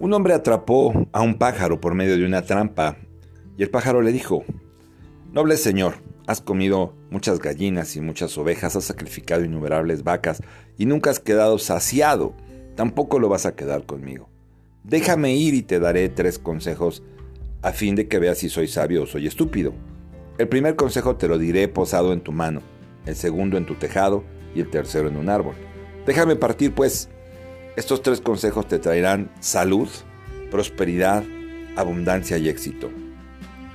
Un hombre atrapó a un pájaro por medio de una trampa y el pájaro le dijo, Noble señor, has comido muchas gallinas y muchas ovejas, has sacrificado innumerables vacas y nunca has quedado saciado, tampoco lo vas a quedar conmigo. Déjame ir y te daré tres consejos a fin de que veas si soy sabio o soy estúpido. El primer consejo te lo diré posado en tu mano, el segundo en tu tejado y el tercero en un árbol. Déjame partir pues estos tres consejos te traerán salud, prosperidad, abundancia y éxito.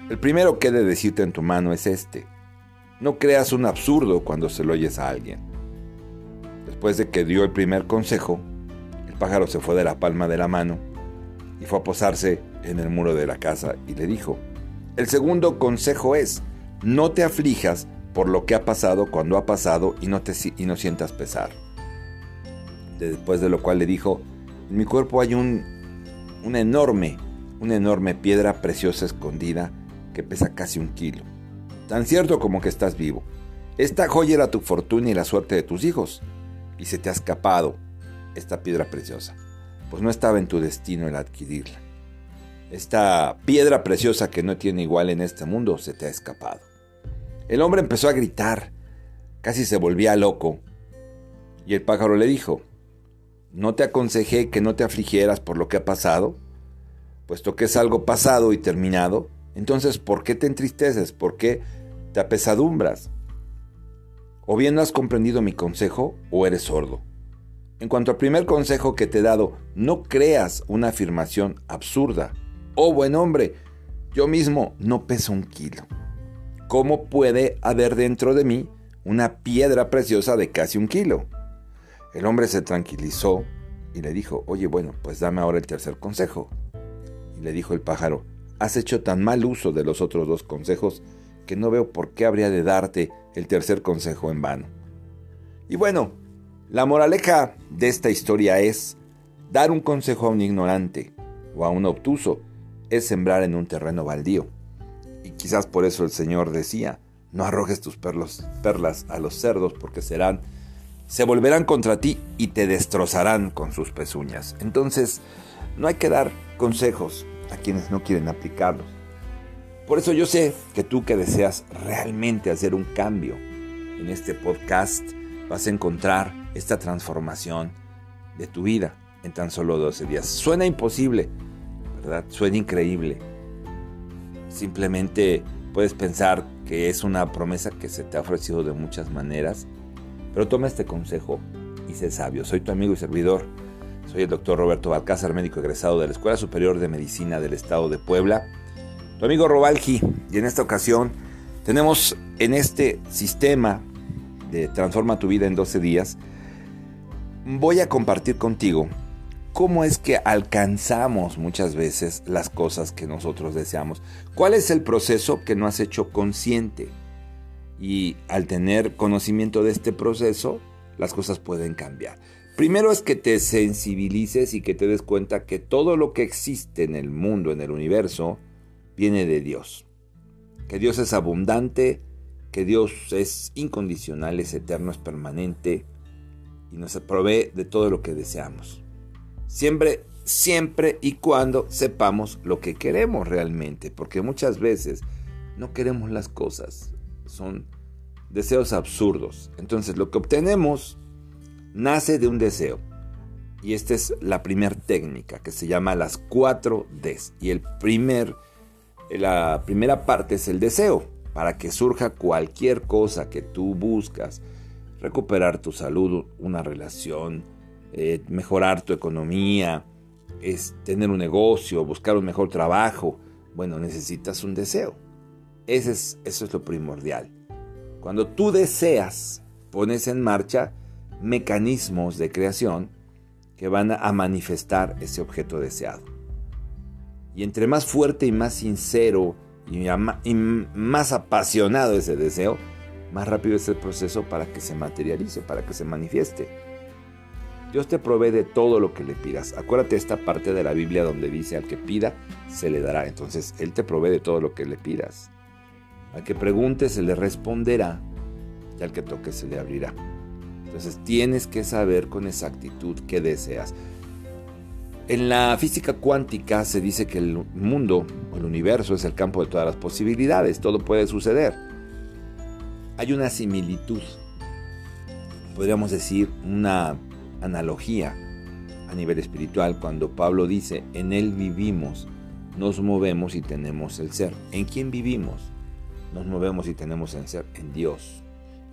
El primero que he de decirte en tu mano es este. No creas un absurdo cuando se lo oyes a alguien. Después de que dio el primer consejo, el pájaro se fue de la palma de la mano y fue a posarse en el muro de la casa y le dijo, el segundo consejo es, no te aflijas por lo que ha pasado cuando ha pasado y no, te, y no sientas pesar después de lo cual le dijo, en mi cuerpo hay un, una enorme, una enorme piedra preciosa escondida que pesa casi un kilo. Tan cierto como que estás vivo. Esta joya era tu fortuna y la suerte de tus hijos, y se te ha escapado esta piedra preciosa, pues no estaba en tu destino el adquirirla. Esta piedra preciosa que no tiene igual en este mundo se te ha escapado. El hombre empezó a gritar, casi se volvía loco, y el pájaro le dijo, ¿No te aconsejé que no te afligieras por lo que ha pasado? Puesto que es algo pasado y terminado, entonces ¿por qué te entristeces? ¿Por qué te apesadumbras? O bien no has comprendido mi consejo o eres sordo. En cuanto al primer consejo que te he dado, no creas una afirmación absurda. Oh buen hombre, yo mismo no peso un kilo. ¿Cómo puede haber dentro de mí una piedra preciosa de casi un kilo? El hombre se tranquilizó y le dijo, oye, bueno, pues dame ahora el tercer consejo. Y le dijo el pájaro, has hecho tan mal uso de los otros dos consejos que no veo por qué habría de darte el tercer consejo en vano. Y bueno, la moraleja de esta historia es, dar un consejo a un ignorante o a un obtuso es sembrar en un terreno baldío. Y quizás por eso el Señor decía, no arrojes tus perlas a los cerdos porque serán se volverán contra ti y te destrozarán con sus pezuñas. Entonces, no hay que dar consejos a quienes no quieren aplicarlos. Por eso yo sé que tú que deseas realmente hacer un cambio en este podcast, vas a encontrar esta transformación de tu vida en tan solo 12 días. Suena imposible, ¿verdad? Suena increíble. Simplemente puedes pensar que es una promesa que se te ha ofrecido de muchas maneras pero toma este consejo y sé sabio. Soy tu amigo y servidor. Soy el doctor Roberto Balcázar, médico egresado de la Escuela Superior de Medicina del Estado de Puebla. Tu amigo Robalgi. Y en esta ocasión tenemos en este sistema de Transforma tu vida en 12 días, voy a compartir contigo cómo es que alcanzamos muchas veces las cosas que nosotros deseamos. ¿Cuál es el proceso que no has hecho consciente? Y al tener conocimiento de este proceso, las cosas pueden cambiar. Primero es que te sensibilices y que te des cuenta que todo lo que existe en el mundo, en el universo, viene de Dios. Que Dios es abundante, que Dios es incondicional, es eterno, es permanente y nos provee de todo lo que deseamos. Siempre, siempre y cuando sepamos lo que queremos realmente, porque muchas veces no queremos las cosas, son deseos absurdos. Entonces lo que obtenemos nace de un deseo. Y esta es la primera técnica que se llama las 4 Ds. Y el primer, la primera parte es el deseo, para que surja cualquier cosa que tú buscas. Recuperar tu salud, una relación, eh, mejorar tu economía, es tener un negocio, buscar un mejor trabajo. Bueno, necesitas un deseo. Ese es, eso es lo primordial. Cuando tú deseas, pones en marcha mecanismos de creación que van a manifestar ese objeto deseado. Y entre más fuerte y más sincero y, más apasionado ese deseo, más rápido es el proceso para que se materialice, para que se manifieste. Dios te provee de todo lo que le pidas. Acuérdate esta parte de la Biblia donde dice al que pida, se le dará. Entonces, Él te provee de todo lo que le pidas. Al que pregunte se le responderá y al que toque se le abrirá. Entonces tienes que saber con exactitud qué deseas. En la física cuántica se dice que el mundo o el universo es el campo de todas las posibilidades, todo puede suceder. Hay una similitud, podríamos decir una analogía a nivel espiritual cuando Pablo dice, en Él vivimos, nos movemos y tenemos el ser. ¿En quién vivimos? Nos movemos y tenemos el ser en Dios.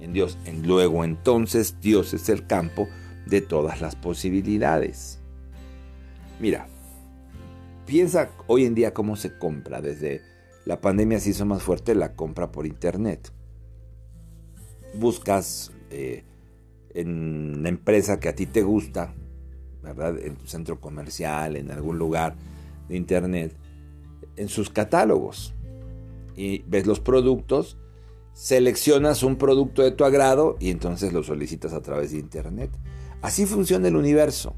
En Dios. En luego entonces Dios es el campo de todas las posibilidades. Mira, piensa hoy en día cómo se compra. Desde la pandemia se hizo más fuerte la compra por internet. Buscas eh, en la empresa que a ti te gusta, ¿verdad? En tu centro comercial, en algún lugar de internet, en sus catálogos. Y ves los productos, seleccionas un producto de tu agrado y entonces lo solicitas a través de internet. Así funciona el universo.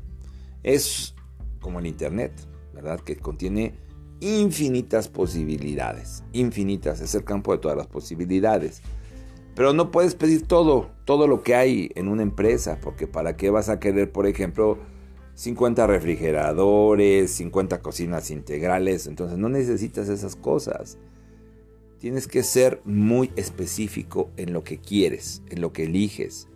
Es como el Internet, ¿verdad? Que contiene infinitas posibilidades. Infinitas, es el campo de todas las posibilidades. Pero no puedes pedir todo, todo lo que hay en una empresa, porque ¿para qué vas a querer, por ejemplo, 50 refrigeradores, 50 cocinas integrales? Entonces no necesitas esas cosas. Tienes que ser muy específico en lo que quieres, en lo que eliges,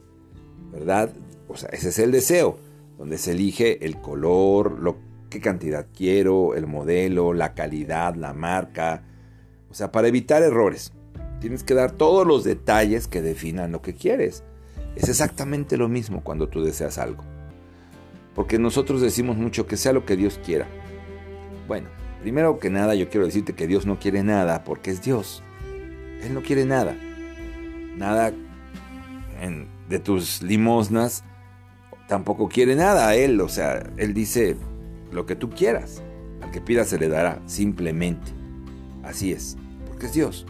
¿verdad? O sea, ese es el deseo donde se elige el color, lo, qué cantidad quiero, el modelo, la calidad, la marca. O sea, para evitar errores, tienes que dar todos los detalles que definan lo que quieres. Es exactamente lo mismo cuando tú deseas algo. Porque nosotros decimos mucho que sea lo que Dios quiera. Bueno, primero que nada yo quiero decirte que Dios no quiere nada porque es Dios. Él no quiere nada. Nada de tus limosnas tampoco quiere nada a él, o sea, él dice lo que tú quieras, al que pida se le dará, simplemente. Así es, porque es Dios,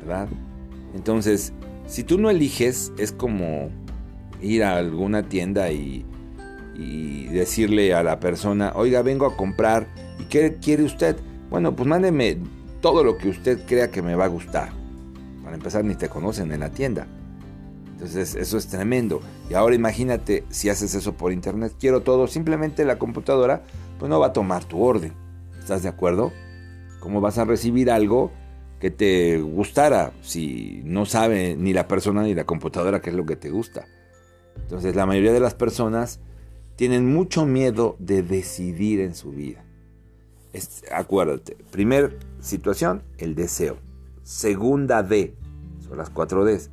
¿verdad? Entonces, si tú no eliges, es como ir a alguna tienda y, y decirle a la persona, oiga, vengo a comprar, ¿y qué quiere usted? Bueno, pues mándeme todo lo que usted crea que me va a gustar. Para empezar, ni te conocen en la tienda. Entonces eso es tremendo. Y ahora imagínate si haces eso por internet, quiero todo, simplemente la computadora pues no va a tomar tu orden. ¿Estás de acuerdo? ¿Cómo vas a recibir algo que te gustara si no sabe ni la persona ni la computadora qué es lo que te gusta? Entonces la mayoría de las personas tienen mucho miedo de decidir en su vida. Acuérdate, primer situación, el deseo. Segunda D, son las cuatro Ds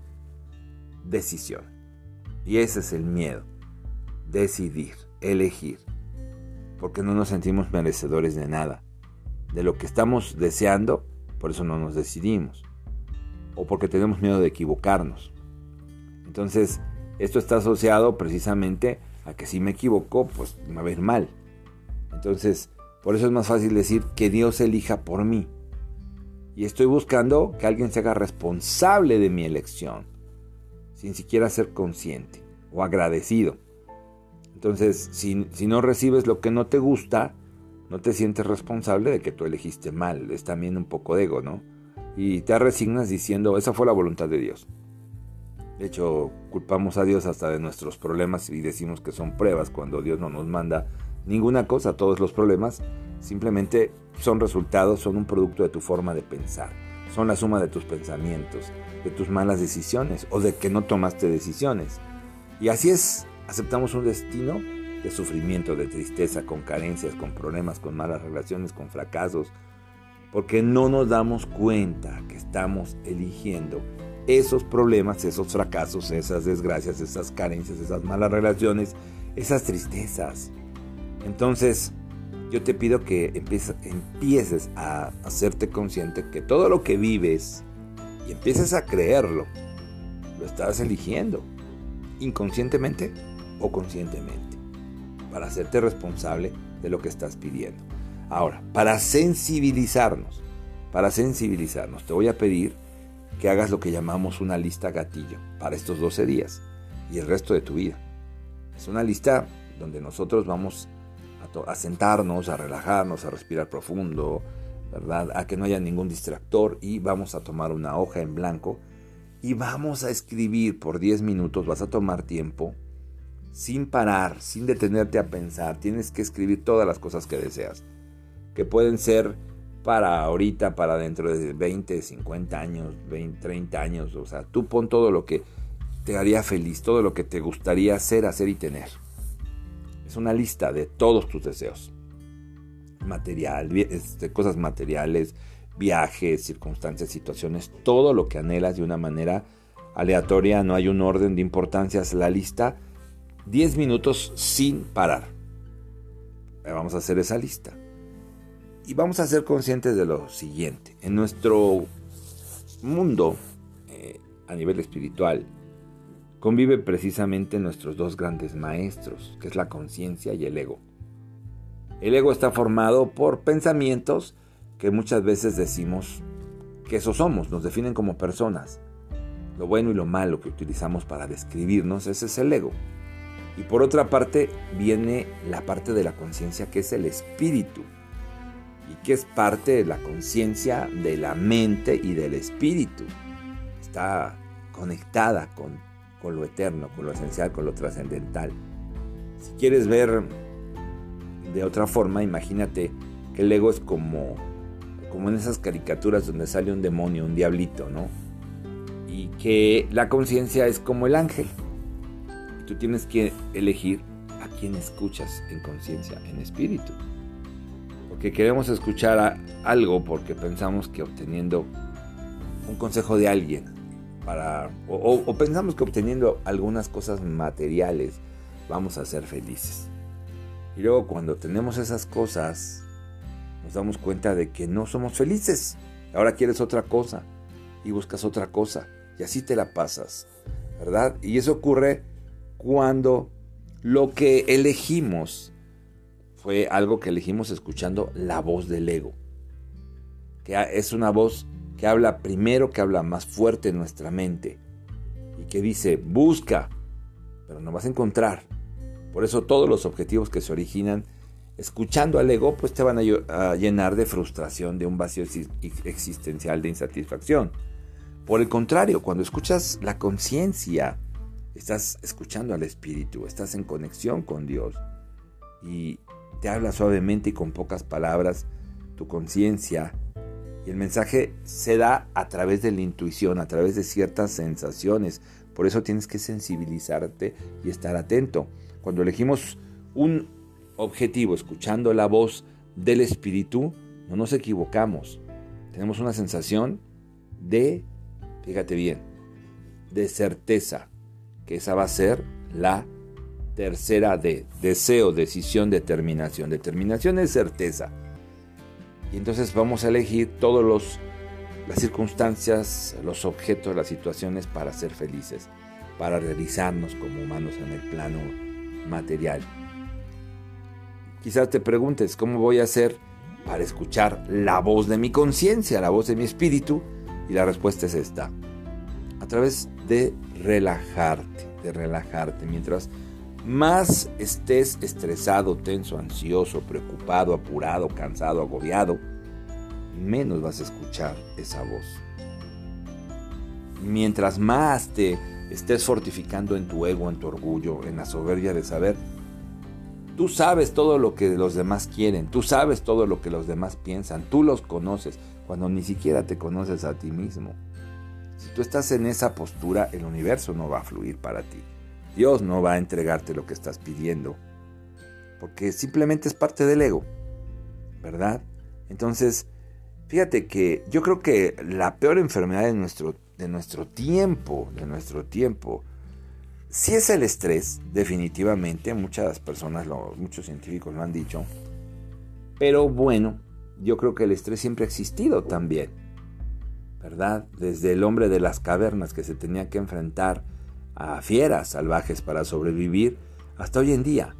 decisión. Y ese es el miedo. Decidir, elegir. Porque no nos sentimos merecedores de nada. De lo que estamos deseando, por eso no nos decidimos. O porque tenemos miedo de equivocarnos. Entonces, esto está asociado precisamente a que si me equivoco, pues me va a ir mal. Entonces, por eso es más fácil decir que Dios elija por mí. Y estoy buscando que alguien se haga responsable de mi elección sin siquiera ser consciente o agradecido. Entonces, si, no recibes lo que no te gusta, no te sientes responsable de que tú elegiste mal. Es también un poco de ego, ¿no? Y te resignas diciendo, esa fue la voluntad de Dios. De hecho, culpamos a Dios hasta de nuestros problemas y decimos que son pruebas cuando Dios no nos manda ninguna cosa. Todos los problemas simplemente son resultados, son un producto de tu forma de pensar son la suma de tus pensamientos, de tus malas decisiones o de que no tomaste decisiones. Y así es, aceptamos un destino de sufrimiento, de tristeza, con carencias, con problemas, con malas relaciones, con fracasos, porque no nos damos cuenta que estamos eligiendo esos problemas, esos fracasos, esas desgracias, esas carencias, esas malas relaciones, esas tristezas. Entonces, yo te pido que empieces a hacerte consciente que todo lo que vives y empieces a creerlo, lo estás eligiendo, inconscientemente o conscientemente, para hacerte responsable de lo que estás pidiendo. Ahora, para sensibilizarnos, para sensibilizarnos, te voy a pedir que hagas lo que llamamos una lista gatillo para estos 12 días y el resto de tu vida. Es una lista donde nosotros vamos a, sentarnos, a relajarnos, a respirar profundo, ¿verdad? A que no haya ningún distractor y vamos a tomar una hoja en blanco y vamos a escribir por 10 minutos, vas a tomar tiempo sin parar, sin detenerte a pensar. Tienes que escribir todas las cosas que deseas, que pueden ser para ahorita, para dentro de 20, 50 años, 20, 30 años. O sea, tú pon todo lo que te haría feliz, todo lo que te gustaría hacer, hacer y tener. Es una lista de todos tus deseos. Material, este, cosas materiales, viajes, circunstancias, situaciones, todo lo que anhelas de una manera aleatoria, no hay un orden de importancias, la lista, 10 minutos sin parar. Vamos a hacer esa lista. Y vamos a ser conscientes de lo siguiente. En nuestro mundo, eh, a nivel espiritual, convive precisamente nuestros dos grandes maestros, que es la conciencia y el ego. El ego está formado por pensamientos que muchas veces decimos que eso somos, nos definen como personas. Lo bueno y lo malo que utilizamos para describirnos, ese es el ego. Y por otra parte viene la parte de la conciencia que es el espíritu y que es parte de la conciencia de la mente y del espíritu. Está conectada con con lo eterno, con lo esencial, con lo trascendental. Si quieres ver de otra forma, imagínate que el ego es como, como en esas caricaturas donde sale un demonio, un diablito, ¿no? Y que la conciencia es como el ángel. Tú tienes que elegir a quién escuchas en conciencia, en espíritu. Porque queremos escuchar algo porque pensamos que obteniendo un consejo de alguien, o, pensamos que obteniendo algunas cosas materiales vamos a ser felices. Y luego cuando tenemos esas cosas, nos damos cuenta de que no somos felices. Ahora quieres otra cosa y buscas otra cosa y así te la pasas, ¿verdad? Y eso ocurre cuando lo que elegimos fue algo que elegimos escuchando la voz del ego, que es una voz que habla primero, que habla más fuerte en nuestra mente y que dice, busca, pero no vas a encontrar. Por eso todos los objetivos que se originan escuchando al ego, pues te van a llenar de frustración, de un vacío existencial, de insatisfacción. Por el contrario, cuando escuchas la conciencia, estás escuchando al espíritu, estás en conexión con Dios y te habla suavemente y con pocas palabras, tu conciencia y el mensaje se da a través de la intuición, a través de ciertas sensaciones. Por eso tienes que sensibilizarte y estar atento. Cuando elegimos un objetivo escuchando la voz del espíritu, no nos equivocamos. Tenemos una sensación de, fíjate bien, de certeza, que esa va a ser la tercera de deseo, decisión, determinación. Determinación es certeza. Y entonces vamos a elegir todas las circunstancias, los objetos, las situaciones para ser felices, para realizarnos como humanos en el plano material. Quizás te preguntes, ¿cómo voy a hacer para escuchar la voz de mi conciencia, la voz de mi espíritu? Y la respuesta es esta. A través de relajarte, de relajarte. Mientras más estés estresado, tenso, ansioso, preocupado, apurado, cansado, agobiado, menos vas a escuchar esa voz. Mientras más te estés fortificando en tu ego, en tu orgullo, en la soberbia de saber, tú sabes todo lo que los demás quieren, tú sabes todo lo que los demás piensan, tú los conoces cuando ni siquiera te conoces a ti mismo. Si tú estás en esa postura, el universo no va a fluir para ti. Dios no va a entregarte lo que estás pidiendo, porque simplemente es parte del ego, ¿verdad? Entonces, fíjate que yo creo que la peor enfermedad de nuestro, de nuestro tiempo, de nuestro tiempo, sí es el estrés, definitivamente, muchas personas, muchos científicos lo han dicho, pero bueno, yo creo que el estrés siempre ha existido también, ¿verdad? Desde el hombre de las cavernas que se tenía que enfrentar a fieras salvajes para sobrevivir hasta hoy en día.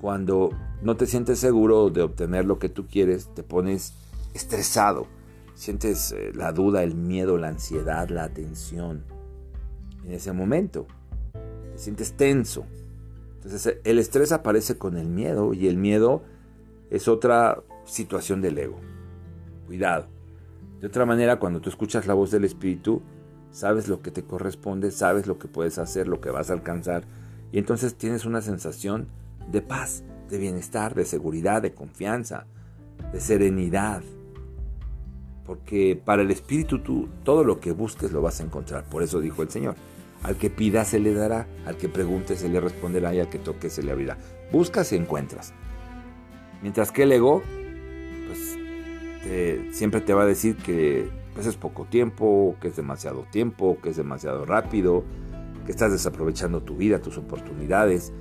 Cuando no te sientes seguro de obtener lo que tú quieres, te pones estresado, sientes eh, la duda, el miedo, la ansiedad, la tensión. En ese momento, te sientes tenso. Entonces el estrés aparece con el miedo y el miedo es otra situación del ego. Cuidado. De otra manera, cuando tú escuchas la voz del espíritu, sabes lo que te corresponde, sabes lo que puedes hacer, lo que vas a alcanzar Y entonces tienes una sensación de paz, de bienestar, de seguridad, de confianza, de serenidad. Porque para el Espíritu tú todo lo que busques lo vas a encontrar. Por eso dijo el Señor. Al que pida se le dará, al que pregunte se le responderá y al que toque se le abrirá. Buscas y encuentras. Mientras que el ego, pues siempre te va a decir que pues, es poco tiempo, que es demasiado tiempo, que es demasiado rápido, que estás desaprovechando tu vida, tus oportunidades.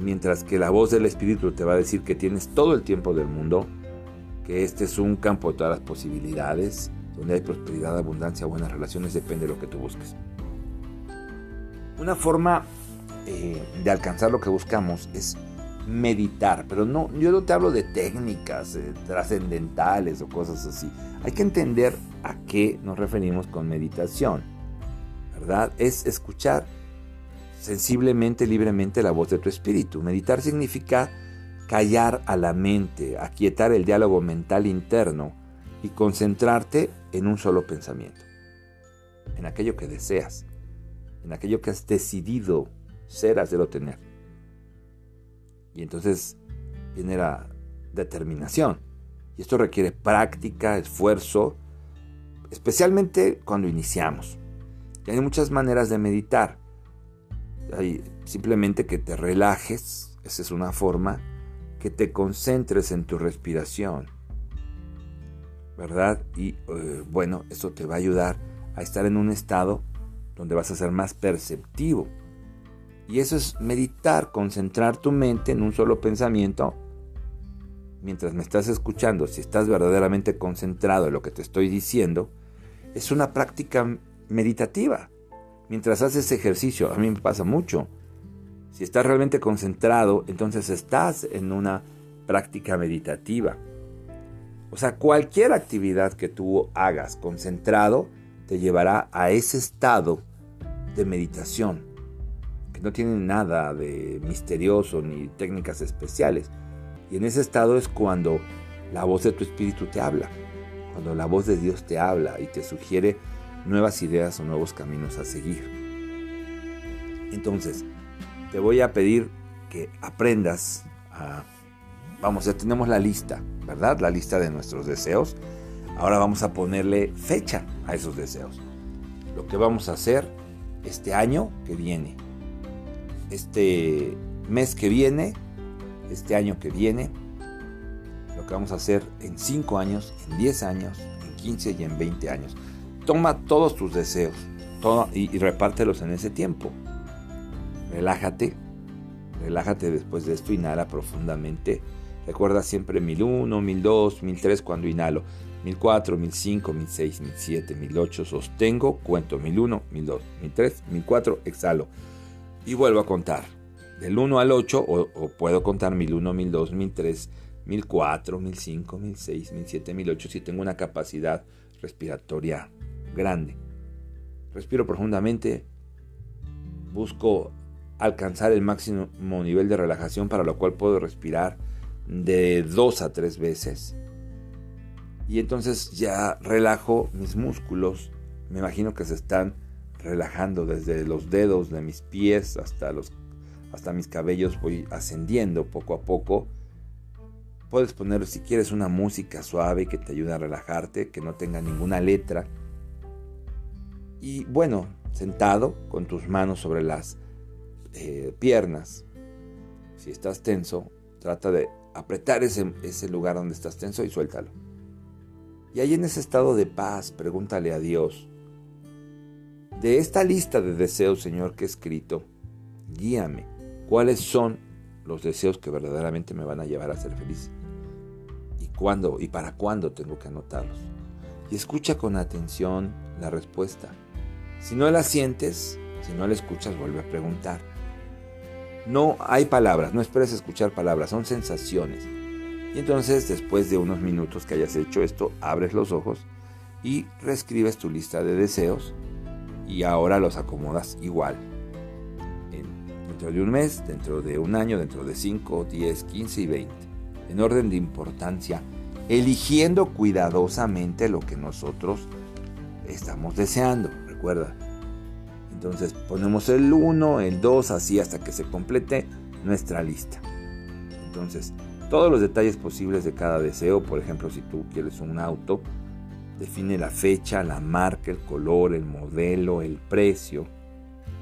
Mientras que la voz del Espíritu te va a decir que tienes todo el tiempo del mundo, que este es un campo de todas las posibilidades, donde hay prosperidad, abundancia, buenas relaciones, depende de lo que tú busques. Una forma eh, de alcanzar lo que buscamos es meditar, pero no, yo no te hablo de técnicas eh, trascendentales o cosas así. Hay que entender a qué nos referimos con meditación, ¿verdad? Es escuchar sensiblemente, libremente la voz de tu espíritu. Meditar significa callar a la mente, aquietar el diálogo mental interno y concentrarte en un solo pensamiento, en aquello que deseas, en aquello que has decidido ser, hacer o tener. Y entonces viene la determinación. Y esto requiere práctica, esfuerzo, especialmente cuando iniciamos. Hay muchas maneras de meditar. Hay simplemente que te relajes, esa es una forma, que te concentres en tu respiración, ¿verdad? Y eh, bueno, eso te va a ayudar a estar en un estado donde vas a ser más perceptivo. Y eso es meditar, concentrar tu mente en un solo pensamiento. Mientras me estás escuchando, si estás verdaderamente concentrado en lo que te estoy diciendo, es una práctica meditativa. Mientras haces ejercicio, a mí me pasa mucho. Si estás realmente concentrado, entonces estás en una práctica meditativa. O sea, cualquier actividad que tú hagas concentrado te llevará a ese estado de meditación no tiene nada de misterioso ni técnicas especiales. Y en ese estado es cuando la voz de tu espíritu te habla, cuando la voz de Dios te habla y te sugiere nuevas ideas o nuevos caminos a seguir. Entonces, te voy a pedir que aprendas a... Vamos, ya tenemos la lista, ¿verdad? La lista de nuestros deseos. Ahora vamos a ponerle fecha a esos deseos. Lo que vamos a hacer este año que viene, este mes que viene, este año que viene, lo que vamos a hacer en 5 años, en 10 años, en 15 y en 20 años. Toma todos tus deseos y, y repártelos en ese tiempo. Relájate, relájate después de esto, inhala profundamente. Recuerda siempre 1001, 1002, 1003 cuando inhalo. 1004, 1005, 1006, 1007, 1008, sostengo, cuento 1001, 1002, 1003, 1004, exhalo y vuelvo a contar. Del 1 al 8, o, puedo contar 1001, 1002, 1003, 1004, 1005, 1006, 1007, 1008 si tengo una capacidad respiratoria grande. Respiro profundamente, busco alcanzar el máximo nivel de relajación para lo cual puedo respirar de 2 a 3 veces. Y entonces ya relajo mis músculos, me imagino que se están relajando desde los dedos de mis pies hasta, los, hasta mis cabellos, voy ascendiendo poco a poco. Puedes poner si quieres una música suave que te ayude a relajarte, que no tenga ninguna letra. Y bueno, sentado con tus manos sobre las eh, piernas. Si estás tenso, trata de apretar ese, ese lugar donde estás tenso y suéltalo. Y ahí en ese estado de paz, pregúntale a Dios, de esta lista de deseos, Señor, que he escrito, guíame. ¿Cuáles son los deseos que verdaderamente me van a llevar a ser feliz? ¿Y cuándo y para cuándo tengo que anotarlos? Y escucha con atención la respuesta. Si no la sientes, si no la escuchas, vuelve a preguntar. No hay palabras, no esperes escuchar palabras, son sensaciones. Y entonces, después de unos minutos que hayas hecho esto, abres los ojos y reescribes tu lista de deseos y ahora los acomodas igual. dentro de un mes, dentro de un año, dentro de 5, 10, 15 y 20. En orden de importancia, eligiendo cuidadosamente lo que nosotros estamos deseando. Recuerda. Entonces ponemos el 1, el 2, así hasta que se complete nuestra lista. Entonces, todos los detalles posibles de cada deseo, por ejemplo, si tú quieres un auto, define la fecha, la marca, el color, el modelo, el precio.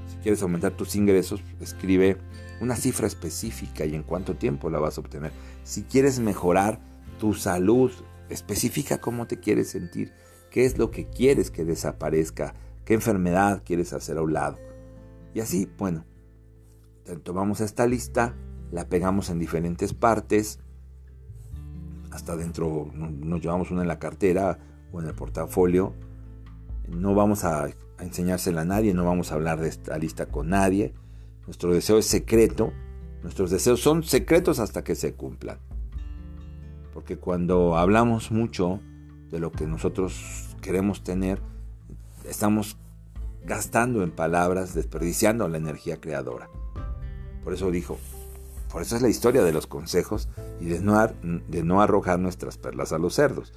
Si quieres aumentar tus ingresos, escribe una cifra específica y en cuánto tiempo la vas a obtener. Si quieres mejorar tu salud, especifica cómo te quieres sentir, qué es lo que quieres que desaparezca, qué enfermedad quieres hacer a un lado. Y así, bueno, tomamos esta lista, la pegamos en diferentes partes, hasta dentro nos llevamos una en la cartera o en el portafolio. No vamos a, enseñársela a nadie, no vamos a hablar de esta lista con nadie. Nuestro deseo es secreto. Nuestros deseos son secretos hasta que se cumplan. Porque cuando hablamos mucho de lo que nosotros queremos tener, estamos gastando en palabras, desperdiciando la energía creadora. Por eso dijo, por eso es la historia de los consejos y de no, de no arrojar nuestras perlas a los cerdos.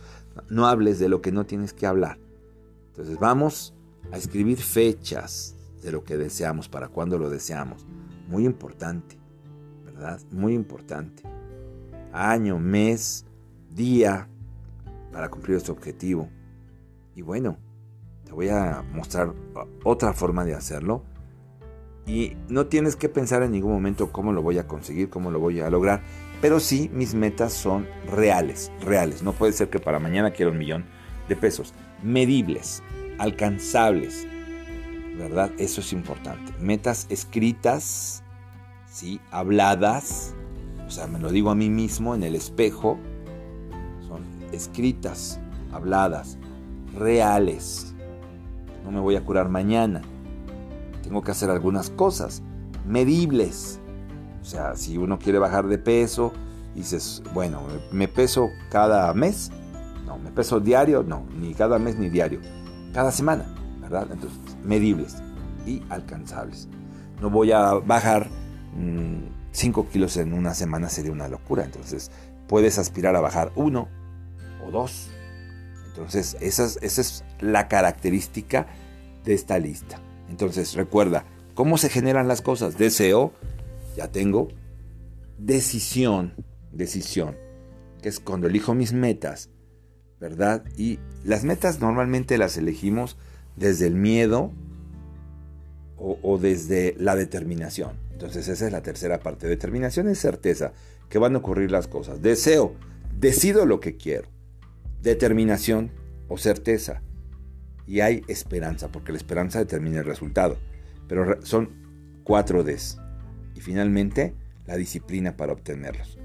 No hables de lo que no tienes que hablar. Entonces vamos a escribir fechas de lo que deseamos, para cuando lo deseamos. Muy importante, ¿verdad? Muy importante. Año, mes, día, para cumplir este objetivo. Y bueno, te voy a mostrar otra forma de hacerlo. Y no tienes que pensar en ningún momento cómo lo voy a conseguir, cómo lo voy a lograr. Pero sí, mis metas son reales, reales. No puede ser que para mañana quiera un millón de pesos. Medibles, alcanzables. ¿Verdad? Eso es importante. Metas escritas, ¿sí? Habladas. O sea, me lo digo a mí mismo en el espejo. Son escritas, habladas, reales. No me voy a curar mañana. Tengo que hacer algunas cosas medibles o sea, si uno quiere bajar de peso, dices, bueno, me peso cada mes, no, me peso diario, no, ni cada mes ni diario, cada semana, ¿verdad? Entonces, medibles y alcanzables. No voy a bajar 5 mm, kilos en una semana, sería una locura. Entonces, puedes aspirar a bajar uno o dos. Entonces, esa esa es la característica de esta lista. Entonces, recuerda, ¿cómo se generan las cosas? Deseo, ya tengo decisión, decisión, que es cuando elijo mis metas, ¿verdad? Y las metas normalmente las elegimos desde el miedo o, desde la determinación. Entonces esa es la tercera parte. Determinación es certeza, que van a ocurrir las cosas. Deseo, decido lo que quiero. Determinación o certeza. Y hay esperanza, porque la esperanza determina el resultado. Pero son cuatro Ds y finalmente la disciplina para obtenerlos.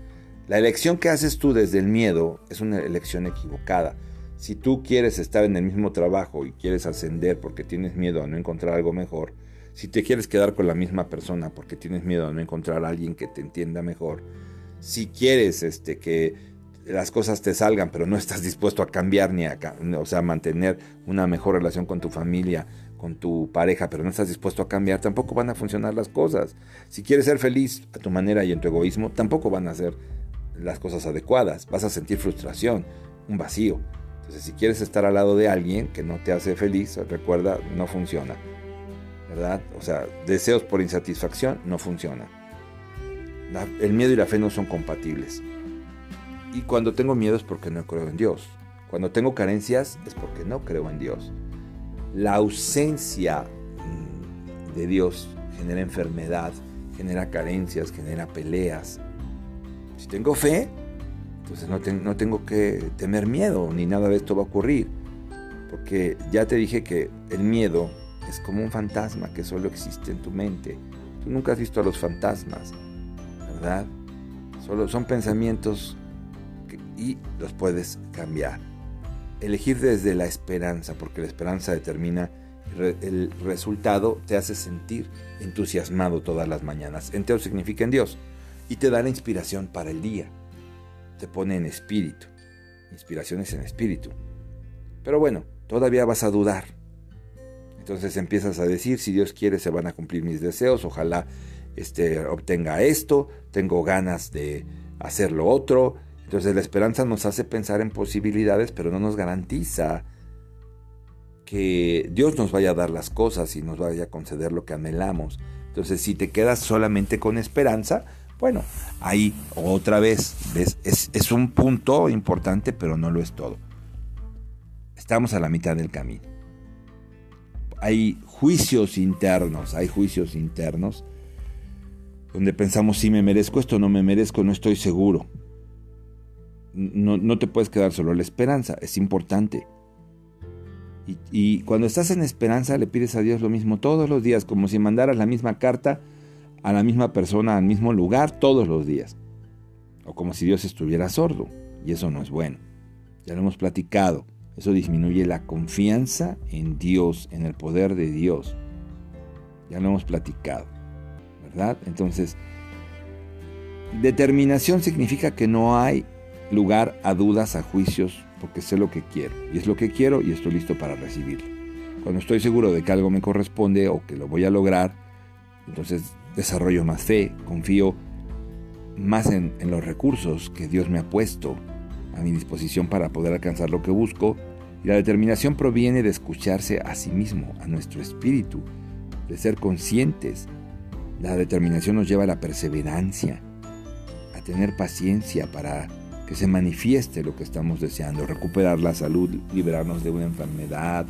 La elección que haces tú desde el miedo es una elección equivocada. Si tú quieres estar en el mismo trabajo y quieres ascender porque tienes miedo a no encontrar algo mejor, si te quieres quedar con la misma persona porque tienes miedo a no encontrar a alguien que te entienda mejor, si quieres este, que las cosas te salgan pero no estás dispuesto a cambiar ni a o sea, mantener una mejor relación con tu familia con tu pareja, pero no estás dispuesto a cambiar, tampoco van a funcionar las cosas. Si quieres ser feliz a tu manera y en tu egoísmo, tampoco van a ser las cosas adecuadas. Vas a sentir frustración, un vacío. Entonces, si quieres estar al lado de alguien que no te hace feliz, recuerda, no funciona. ¿Verdad? O sea, deseos por insatisfacción no funciona. el miedo y la fe no son compatibles. Y cuando tengo miedo es porque no creo en Dios. Cuando tengo carencias es porque no creo en Dios. La ausencia mm, de Dios genera enfermedad, genera carencias, genera peleas. Si tengo fe, entonces no, tengo que tener miedo, ni nada de esto va a ocurrir. Porque ya te dije que el miedo es como un fantasma que solo existe en tu mente. Tú nunca has visto a los fantasmas, ¿verdad? Solo son pensamientos y los puedes cambiar. Elegir desde la esperanza, porque la esperanza determina el resultado, te hace sentir entusiasmado todas las mañanas. Entero significa en Dios y te da la inspiración para el día. Te pone en espíritu. Inspiraciones en espíritu. Pero bueno, todavía vas a dudar. Entonces empiezas a decir, si Dios quiere se van a cumplir mis deseos, ojalá este, obtenga esto, tengo ganas de hacer lo otro, entonces la esperanza nos hace pensar en posibilidades, pero no nos garantiza que Dios nos vaya a dar las cosas y nos vaya a conceder lo que anhelamos. Entonces, si te quedas solamente con esperanza, bueno, ahí otra vez, es un punto importante, pero no lo es todo. Estamos a la mitad del camino. Hay juicios internos, hay juicios internos donde pensamos si me merezco esto, no me merezco, no estoy seguro. No, no te puedes quedar solo la esperanza, es importante. Y, y, cuando estás en esperanza le pides a Dios lo mismo todos los días, como si mandaras la misma carta a la misma persona, al mismo lugar, todos los días. O como si Dios estuviera sordo, y eso no es bueno. Ya lo hemos platicado, eso disminuye la confianza en Dios, en el poder de Dios. Ya lo hemos platicado. ¿verdad? Entonces, determinación significa que no hay lugar a dudas, a juicios, porque sé lo que quiero. Y es lo que quiero y estoy listo para recibirlo. Cuando estoy seguro de que algo me corresponde o que lo voy a lograr, entonces desarrollo más fe, confío más en, en los recursos que Dios me ha puesto a mi disposición para poder alcanzar lo que busco. Y la determinación proviene de escucharse a sí mismo, a nuestro espíritu, de ser conscientes la determinación nos lleva a la perseverancia, a tener paciencia para que se manifieste lo que estamos deseando, recuperar la salud, liberarnos de una enfermedad,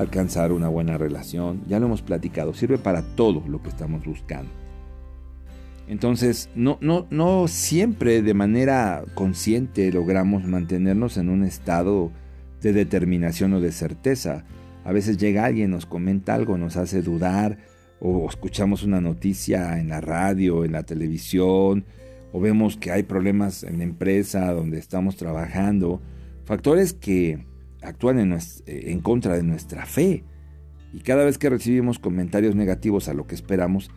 alcanzar una buena relación. Ya lo hemos platicado, sirve para todo lo que estamos buscando. Entonces, no, no, no siempre de manera consciente logramos mantenernos en un estado de determinación o de certeza. A veces llega alguien, nos comenta algo, nos hace dudar, o escuchamos una noticia en la radio, en la televisión, o vemos que hay problemas en la empresa donde estamos trabajando, factores que actúan en, en, contra de nuestra fe. Y cada vez que recibimos comentarios negativos a lo que esperamos,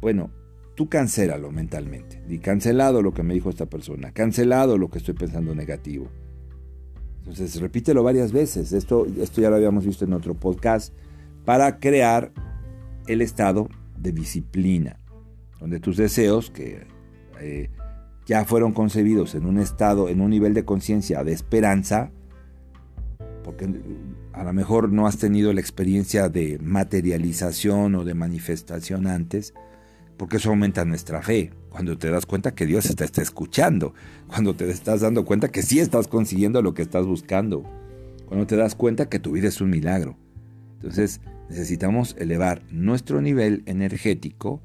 bueno, tú cancélalo mentalmente. Di cancelado lo que me dijo esta persona, cancelado lo que estoy pensando negativo. Entonces repítelo varias veces. Esto, esto ya lo habíamos visto en otro podcast para crear el estado de disciplina, donde tus deseos, que eh, ya fueron concebidos en un estado, en un nivel de conciencia de esperanza, porque a lo mejor no has tenido la experiencia de materialización o de manifestación antes, porque eso aumenta nuestra fe. Cuando te das cuenta que Dios te está escuchando, cuando te estás dando cuenta que sí estás consiguiendo lo que estás buscando, cuando te das cuenta que tu vida es un milagro. Entonces, necesitamos elevar nuestro nivel energético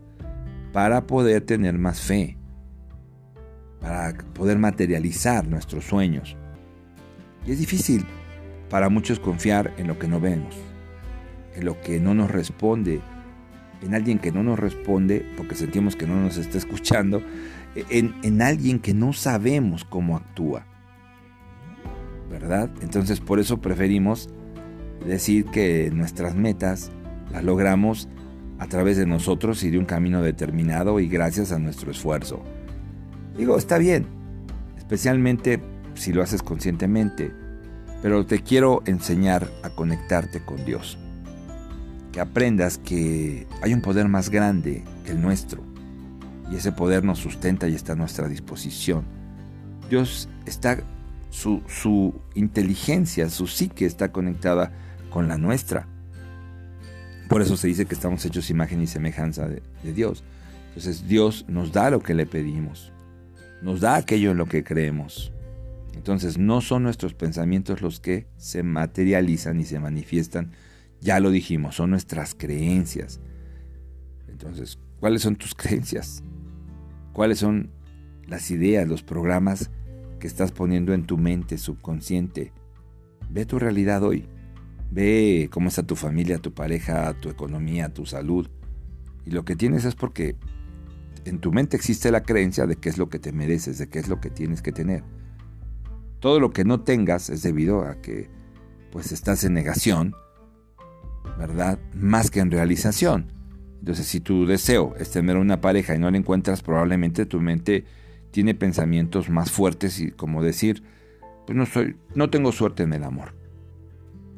para poder tener más fe, para poder materializar nuestros sueños. Y es difícil para muchos confiar en lo que no vemos, en lo que no nos responde, en alguien que no nos responde porque sentimos que no nos está escuchando, en, en alguien que no sabemos cómo actúa. ¿Verdad? Entonces por eso preferimos decir que nuestras metas las logramos a través de nosotros y de un camino determinado y gracias a nuestro esfuerzo. Digo, está bien, especialmente si lo haces conscientemente, pero te quiero enseñar a conectarte con Dios. Que aprendas que hay un poder más grande que el nuestro y ese poder nos sustenta y está a nuestra disposición. Dios está, su, su inteligencia, su psique está conectada con la nuestra. Por eso se dice que estamos hechos imagen y semejanza de, Dios. Entonces Dios nos da lo que le pedimos, nos da aquello en lo que creemos. Entonces no son nuestros pensamientos los que se materializan y se manifiestan, ya lo dijimos, son nuestras creencias. Entonces, ¿cuáles son tus creencias? ¿Cuáles son las ideas, los programas que estás poniendo en tu mente subconsciente? Ve tu realidad hoy. Ve cómo está tu familia, tu pareja, tu economía, tu salud. Y lo que tienes es porque en tu mente existe la creencia de qué es lo que te mereces, de qué es lo que tienes que tener. Todo lo que no tengas es debido a que pues estás en negación, ¿verdad? Más que en realización. Entonces, si tu deseo es tener una pareja y no la encuentras, probablemente tu mente tiene pensamientos más fuertes y como decir, pues no soy, no tengo suerte en el amor.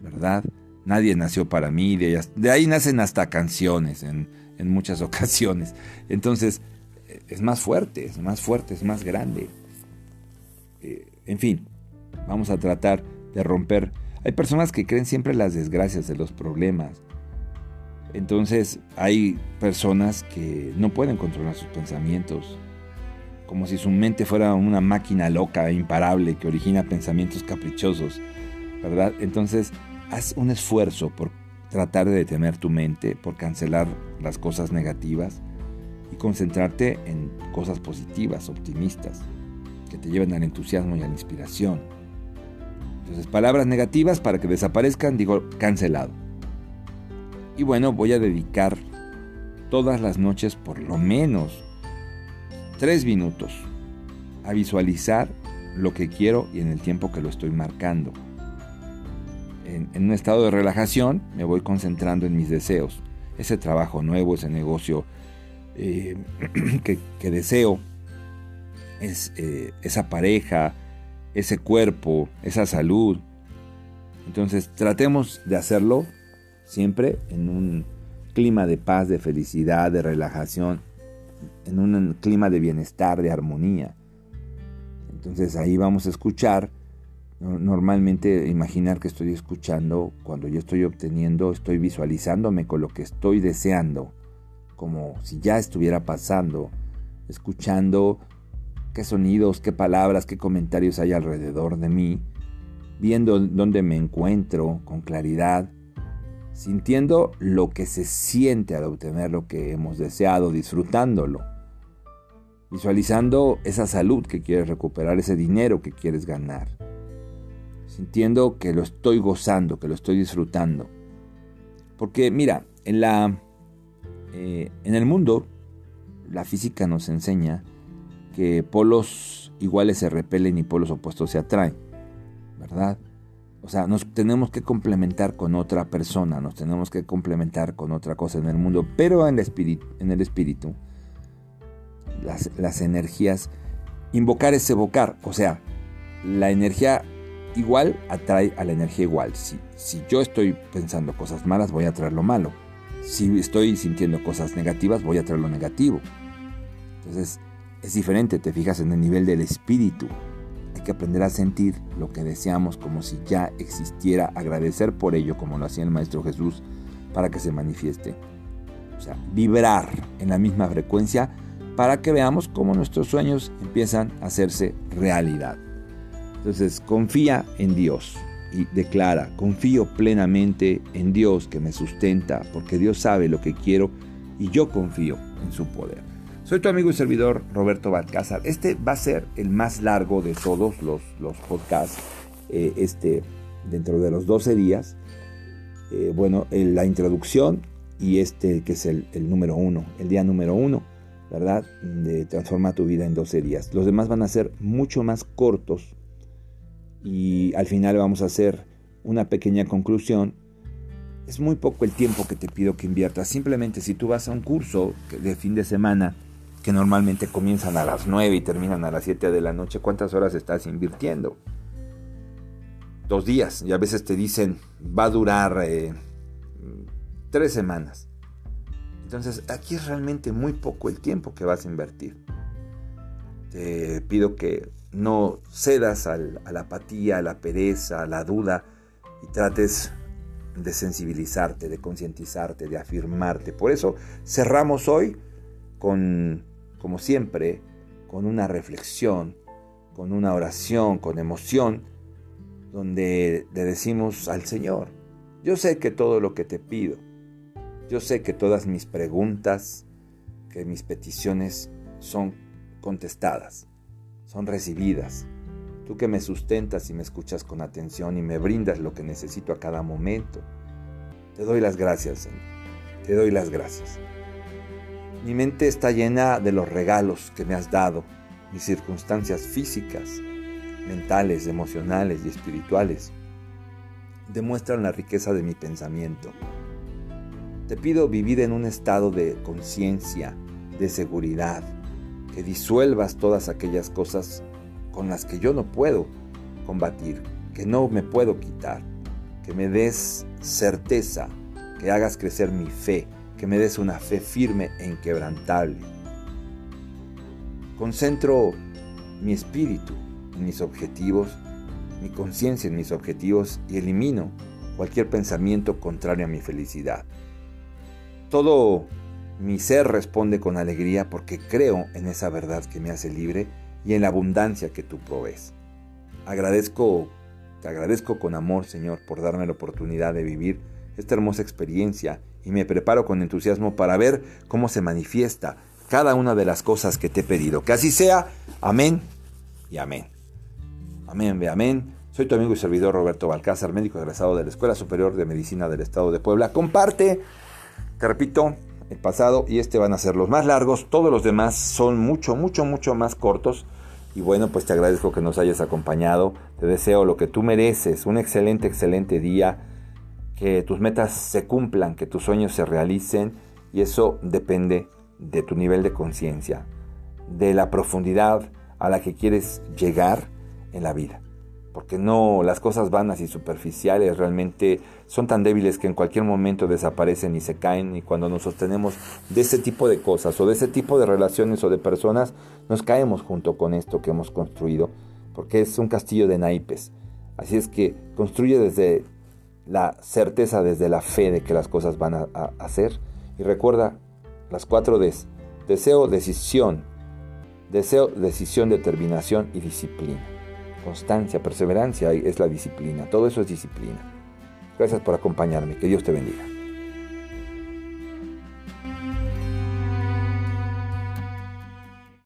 ¿verdad? Nadie nació para mí, de, de ahí nacen hasta canciones en, muchas ocasiones. Entonces, es más fuerte, es más fuerte, es más grande. Eh, en fin, vamos a tratar de romper. Hay personas que creen siempre las desgracias de los problemas. Entonces hay personas que no pueden controlar sus pensamientos, como si su mente fuera una máquina loca e imparable que origina pensamientos caprichosos, ¿verdad? Entonces haz un esfuerzo por tratar de detener tu mente, por cancelar las cosas negativas y concentrarte en cosas positivas, optimistas, que te lleven al entusiasmo y a la inspiración. Entonces, palabras negativas para que desaparezcan, digo cancelado. Y bueno, voy a dedicar todas las noches por lo menos tres minutos a visualizar lo que quiero y en el tiempo que lo estoy marcando. En, un estado de relajación me voy concentrando en mis deseos. Ese trabajo nuevo, ese negocio eh, que, deseo, eh, esa pareja, ese cuerpo, esa salud. Entonces tratemos de hacerlo siempre en un clima de paz, de felicidad, de relajación, en un clima de bienestar, de armonía. Entonces ahí vamos a escuchar, normalmente imaginar que estoy escuchando, cuando yo estoy obteniendo, estoy visualizándome con lo que estoy deseando como si ya estuviera pasando, escuchando qué sonidos, qué palabras, qué comentarios hay alrededor de mí, viendo dónde me encuentro con claridad, sintiendo lo que se siente al obtener lo que hemos deseado, disfrutándolo, visualizando esa salud que quieres recuperar, ese dinero que quieres ganar, sintiendo que lo estoy gozando, que lo estoy disfrutando. Porque mira, en la eh, en el mundo, la física nos enseña que polos iguales se repelen y polos opuestos se atraen, ¿verdad? O sea, nos tenemos que complementar con otra persona, nos tenemos que complementar con otra cosa en el mundo, pero en el espíritu, en el espíritu las, energías, invocar es evocar, o sea, la energía igual atrae a la energía igual. Si, si yo estoy pensando cosas malas, voy a atraer lo malo si estoy sintiendo cosas negativas, voy a traer lo negativo. Entonces, es diferente, te fijas en el nivel del espíritu. Hay que aprender a sentir lo que deseamos como si ya existiera, agradecer por ello, como lo hacía el Maestro Jesús, para que se manifieste. O sea, vibrar en la misma frecuencia para que veamos cómo nuestros sueños empiezan a hacerse realidad. Entonces, confía en Dios y declara, confío plenamente en Dios que me sustenta, porque Dios sabe lo que quiero y yo confío en su poder. Soy tu amigo y servidor Roberto Balcázar. Este va a ser el más largo de todos los, los podcasts, eh, este, dentro de los 12 días. Eh, bueno, la introducción y este que es el, el número uno, el día número uno, ¿verdad? De Transforma tu vida en 12 días. Los demás van a ser mucho más cortos y al final vamos a hacer una pequeña conclusión. Es muy poco el tiempo que te pido que inviertas. Simplemente si tú vas a un curso de fin de semana normalmente comienzan a las 9 y terminan a las 7 de la noche, ¿cuántas horas estás invirtiendo? Dos días. Y a veces te dicen, va a durar eh, tres semanas. Entonces aquí es realmente muy poco el tiempo que vas a invertir. Te pido que no cedas a la apatía, a la pereza, a la duda y trates de sensibilizarte, de concientizarte, de afirmarte. Por eso cerramos hoy con, como siempre, con una reflexión, con una oración, con emoción, donde le decimos al Señor, yo sé que todo lo que te pido, yo sé que todas mis preguntas, que mis peticiones son contestadas son recibidas. Tú que me sustentas y me escuchas con atención y me brindas lo que necesito a cada momento. Te doy las gracias, Señor. Te doy las gracias. Mi mente está llena de los regalos que me has dado, mis circunstancias físicas, mentales, emocionales y espirituales. Demuestran la riqueza de mi pensamiento. Te pido vivir en un estado de conciencia, de seguridad, que disuelvas todas aquellas cosas con las que yo no puedo combatir, que no me puedo quitar, que me des certeza, que hagas crecer mi fe, que me des una fe firme e inquebrantable. Concentro mi espíritu en mis objetivos mi conciencia en mis objetivos y elimino cualquier pensamiento contrario a mi felicidad. Todo mi ser responde con alegría porque creo en esa verdad que me hace libre y en la abundancia que tú provees. Agradezco, te agradezco con amor, Señor, por darme la oportunidad de vivir esta hermosa experiencia y me preparo con entusiasmo para ver cómo se manifiesta cada una de las cosas que te he pedido. Que así sea. Amén y amén. Amén, ve amén. Soy tu amigo y servidor Roberto Balcázar, médico egresado de la Escuela Superior de Medicina del Estado de Puebla. Comparte, te repito, el pasado y este van a ser los más largos. Todos los demás son mucho, mucho, mucho más cortos. Y bueno, pues te agradezco que nos hayas acompañado. Te deseo lo que tú mereces. Un excelente, excelente día. Que tus metas se cumplan, que tus sueños se realicen. Y eso depende de tu nivel de conciencia, de la profundidad a la que quieres llegar en la vida. Porque no, las cosas vanas y superficiales realmente son tan débiles que en cualquier momento desaparecen y se caen. Y cuando nos sostenemos de ese tipo de cosas o de ese tipo de relaciones o de personas, nos caemos junto con esto que hemos construido. Porque es un castillo de naipes. Así es que construye desde la certeza, desde la fe de que las cosas van a, hacer. Y recuerda las cuatro Ds. Deseo, decisión. Deseo, decisión, determinación y disciplina. Constancia, perseverancia es la disciplina. Todo eso es disciplina. Gracias por acompañarme. Que Dios te bendiga.